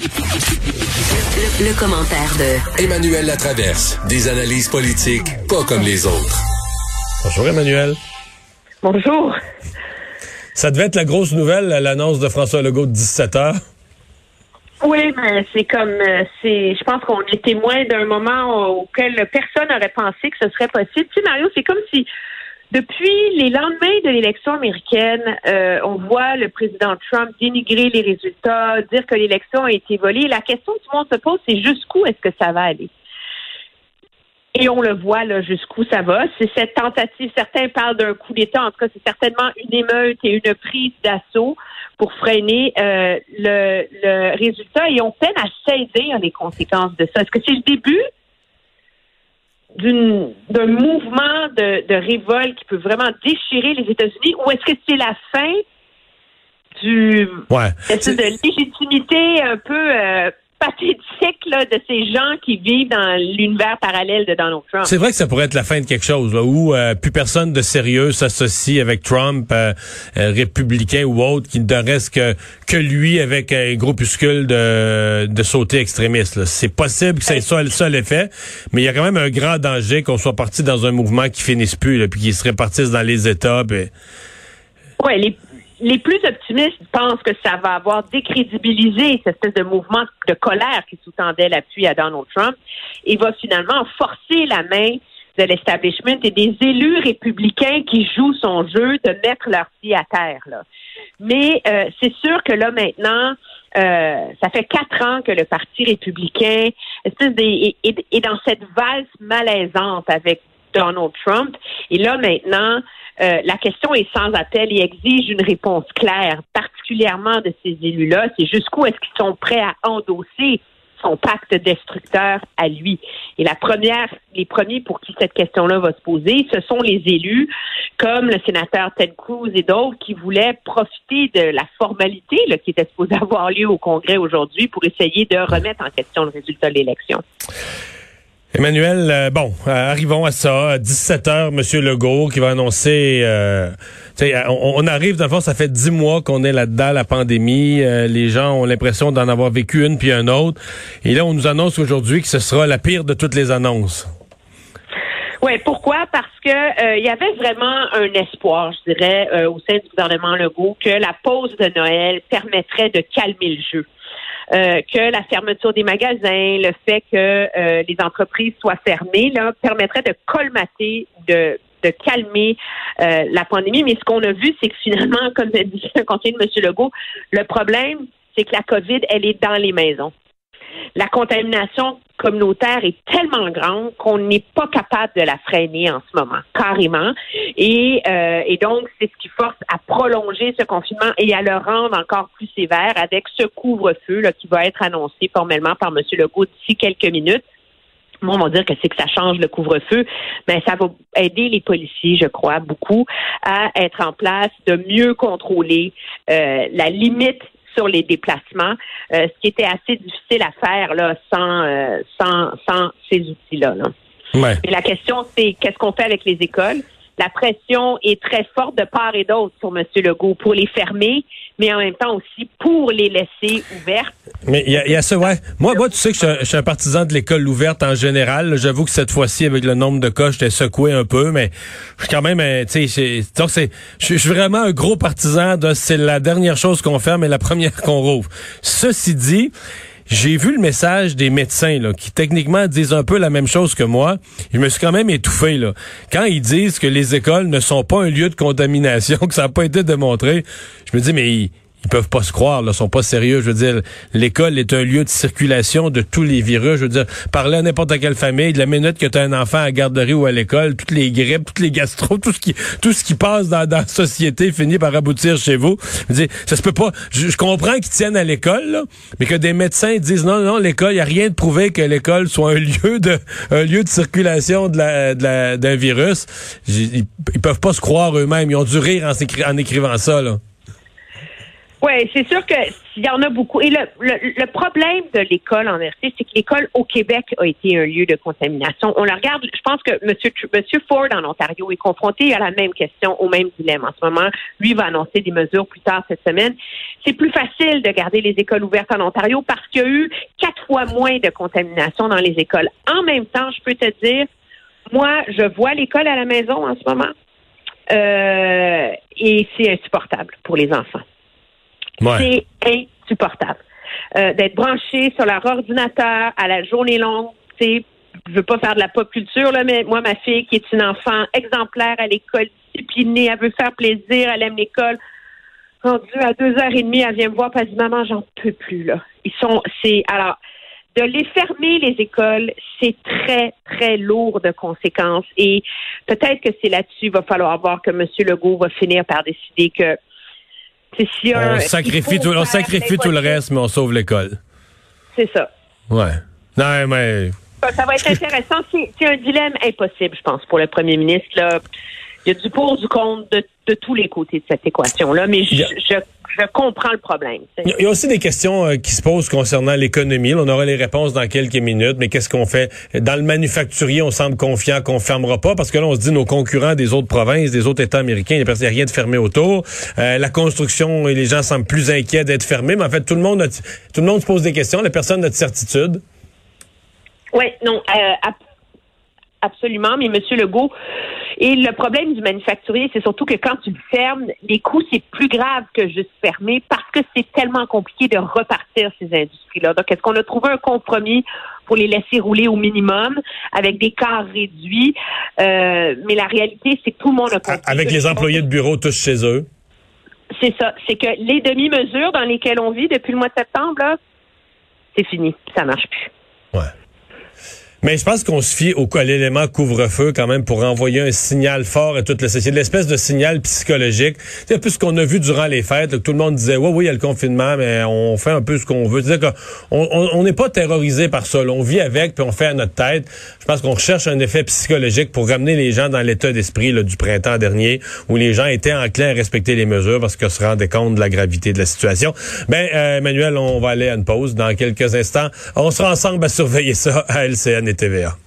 Le, le commentaire de Emmanuel Latraverse. Des analyses politiques pas comme les autres. Bonjour Emmanuel. Bonjour. Ça devait être la grosse nouvelle, l'annonce de François Legault de 17 heures. Oui, mais c'est comme euh, c'est. Je pense qu'on est témoin d'un moment auquel personne n'aurait pensé que ce serait possible. Tu sais, Mario, c'est comme si depuis les lendemains de l'élection américaine, euh, on voit le président Trump dénigrer les résultats, dire que l'élection a été volée. La question que tout le monde se pose, c'est jusqu'où est-ce que ça va aller? Et on le voit là jusqu'où ça va. C'est cette tentative. Certains parlent d'un coup d'État. En tout cas, c'est certainement une émeute et une prise d'assaut pour freiner euh, le, le résultat. Et on peine à saisir les conséquences de ça. Est-ce que c'est le début? D'un mouvement de, de révolte qui peut vraiment déchirer les États-Unis ou est-ce que c'est la fin du Ouais. de légitimité un peu euh, pathétique là, de ces gens qui vivent dans l'univers parallèle de Donald Trump. C'est vrai que ça pourrait être la fin de quelque chose, là, où euh, plus personne de sérieux s'associe avec Trump, euh, euh, républicain ou autre, qui ne reste que, que lui avec un groupuscule de, de sautés extrémistes. C'est possible que c'est ça, ça l'effet, mais il y a quand même un grand danger qu'on soit parti dans un mouvement qui finisse plus, là, puis qui se répartisse dans les États. puis- Ouais, les, les plus optimistes pensent que ça va avoir décrédibilisé cette espèce de mouvement de colère qui sous-tendait l'appui à Donald Trump et va finalement forcer la main de l'establishment et des élus républicains qui jouent son jeu de mettre leur pied à terre. Là. Mais euh, c'est sûr que là maintenant, euh, ça fait quatre ans que le Parti républicain est- est dans cette valse malaisante avec Donald Trump. Et là maintenant, euh, la question est sans appel et exige une réponse claire, particulièrement de ces élus-là. C'est jusqu'où est-ce qu'ils sont prêts à endosser son pacte destructeur à lui? Et la première, les premiers pour qui cette question-là va se poser, ce sont les élus, comme le sénateur Ted Cruz et d'autres, qui voulaient profiter de la formalité là, qui était supposée avoir lieu au Congrès aujourd'hui pour essayer de remettre en question le résultat de l'élection. Emmanuel, euh, bon, euh, arrivons à ça. À 17 heures, Monsieur Legault qui va annoncer. euh, sais, on, on arrive dans le fond, ça fait dix mois qu'on est là-dedans, la pandémie. Euh, les gens ont l'impression d'en avoir vécu une puis une autre. Et là, on nous annonce aujourd'hui que ce sera la pire de toutes les annonces. Oui, pourquoi? Parce que euh, il y avait vraiment un espoir, je dirais, euh, au sein du gouvernement Legault, que la pause de Noël permettrait de calmer le jeu. Euh, que la fermeture des magasins, le fait que euh, les entreprises soient fermées, là, permettrait de colmater, de, de calmer euh, la pandémie. Mais ce qu'on a vu, c'est que finalement, comme l'a dit le conseiller de M. Legault, le problème, c'est que la COVID, elle est dans les maisons la contamination communautaire est tellement grande qu'on n'est pas capable de la freiner en ce moment, carrément. Et, euh, et donc, c'est ce qui force à prolonger ce confinement et à le rendre encore plus sévère avec ce couvre-feu qui va être annoncé formellement par M. Legault d'ici quelques minutes. Moi, on va dire que c'est que ça change le couvre-feu, mais ça va aider les policiers, je crois, beaucoup à être en place, de mieux contrôler euh, la limite sur les déplacements, euh, ce qui était assez difficile à faire là sans euh, sans sans ces outils-là. Là. Ouais. Mais la question c'est qu'est-ce qu'on fait avec les écoles? La pression est très forte de part et d'autre sur M. Legault pour les fermer, mais en même temps aussi pour les laisser ouvertes. Mais il y a, ça, ouais. Moi, moi, tu sais que je suis un- partisan de l'école ouverte en général. J'avoue que cette fois-ci, avec le nombre de cas, j'étais secoué un peu, mais je suis quand même, tu sais, je suis vraiment un gros partisan de c'est la dernière chose qu'on ferme et la première qu'on rouvre. Ceci dit, j'ai vu le message des médecins qui techniquement disent un peu la même chose que moi. Je me suis quand même étouffé là. Quand ils disent que les écoles ne sont pas un lieu de contamination, que ça n'a pas été démontré, je me dis mais ils, peuvent pas se croire, là, sont pas sérieux. Je veux dire, l'école est un lieu de circulation de tous les virus. Je veux dire, parler à n'importe quelle famille, de la minute que tu as un enfant à la garderie ou à l'école, toutes les grippes, toutes les gastro, tout ce qui, tout ce qui passe dans, dans la société finit par aboutir chez vous. Je veux dire, ça se peut pas. Je, comprends qu'ils tiennent à l'école, mais que des médecins disent non, non, l'école, il y a rien de prouvé que l'école soit un lieu de, un lieu de circulation de la, de d'un virus. Ils, ils, peuvent pas se croire eux-mêmes. Ils ont dû rire en, en écrivant ça, là. Oui, c'est sûr que s'il y en a beaucoup. Et le, le, problème de l'école en vérité, c'est que l'école au Québec a été un lieu de contamination. On la regarde, je pense que M. Monsieur Ford en Ontario est confronté à la même question, au même dilemme en ce moment. Lui va annoncer des mesures plus tard cette semaine. C'est plus facile de garder les écoles ouvertes en Ontario parce qu'il y a eu quatre fois moins de contamination dans les écoles. En même temps, je peux te dire, moi, je vois l'école à la maison en ce moment. Euh, et c'est insupportable pour les enfants. C'est insupportable. Euh, d'être branché sur leur ordinateur à la journée longue, tu je veux pas faire de la pop culture, là, mais moi, ma fille, qui est une enfant exemplaire à l'école, disciplinée, elle veut faire plaisir, elle aime l'école. Rendue à deux heures et demie, elle vient me voir, pas dit, maman, j'en peux plus, là. Ils sont, c'est, alors, de les fermer, les écoles, c'est très, très lourd de conséquences. Et peut-être que c'est là-dessus, il va falloir voir que M. Legault va finir par décider que on sacrifie, tout, on sacrifie tout le reste, mais on sauve l'école. C'est ça. Ouais. Non, mais. Ça va être intéressant. C'est un dilemme impossible, je pense, pour le premier ministre. Là. Il y a du pour, du contre de, de tous les côtés de cette équation-là, mais je, je je comprends le problème. Il y a aussi des questions euh, qui se posent concernant l'économie. On aura les réponses dans quelques minutes, mais qu'est-ce qu'on fait? Dans le manufacturier, on semble confiant qu'on fermera pas parce que là, on se dit nos concurrents des autres provinces, des autres États américains, il n'y a rien de fermé autour. Euh, la construction, les gens semblent plus inquiets d'être fermés, mais en fait, tout le monde, tout le monde se pose des questions. La personne n'a de certitude. Oui, non, euh, absolument, mais M. Legault, et le problème du manufacturier, c'est surtout que quand tu le fermes, les coûts, c'est plus grave que juste fermer parce que c'est tellement compliqué de repartir ces industries-là. Donc, est-ce qu'on a trouvé un compromis pour les laisser rouler au minimum avec des cas réduits? Euh, mais la réalité, c'est que tout le monde a compris. Avec les employés de bureau tous chez eux. C'est ça. C'est que les demi-mesures dans lesquelles on vit depuis le mois de septembre, c'est fini. Ça marche plus. Ouais. Mais je pense qu'on se fie au, l'élément couvre-feu quand même pour envoyer un signal fort à toute la société, l'espèce de signal psychologique. C'est un peu ce qu'on a vu durant les fêtes, tout le monde disait, oui, oui, il y a le confinement, mais on fait un peu ce qu'on veut. C'est-à-dire qu'on on n'est pas terrorisé par ça. on vit avec, puis on fait à notre tête. Je pense qu'on recherche un effet psychologique pour ramener les gens dans l'état d'esprit du printemps dernier, où les gens étaient enclins à respecter les mesures parce qu'ils se rendaient compte de la gravité de la situation. Ben, euh, Emmanuel, on va aller à une pause dans quelques instants. On sera ensemble à surveiller ça à LCN TVA.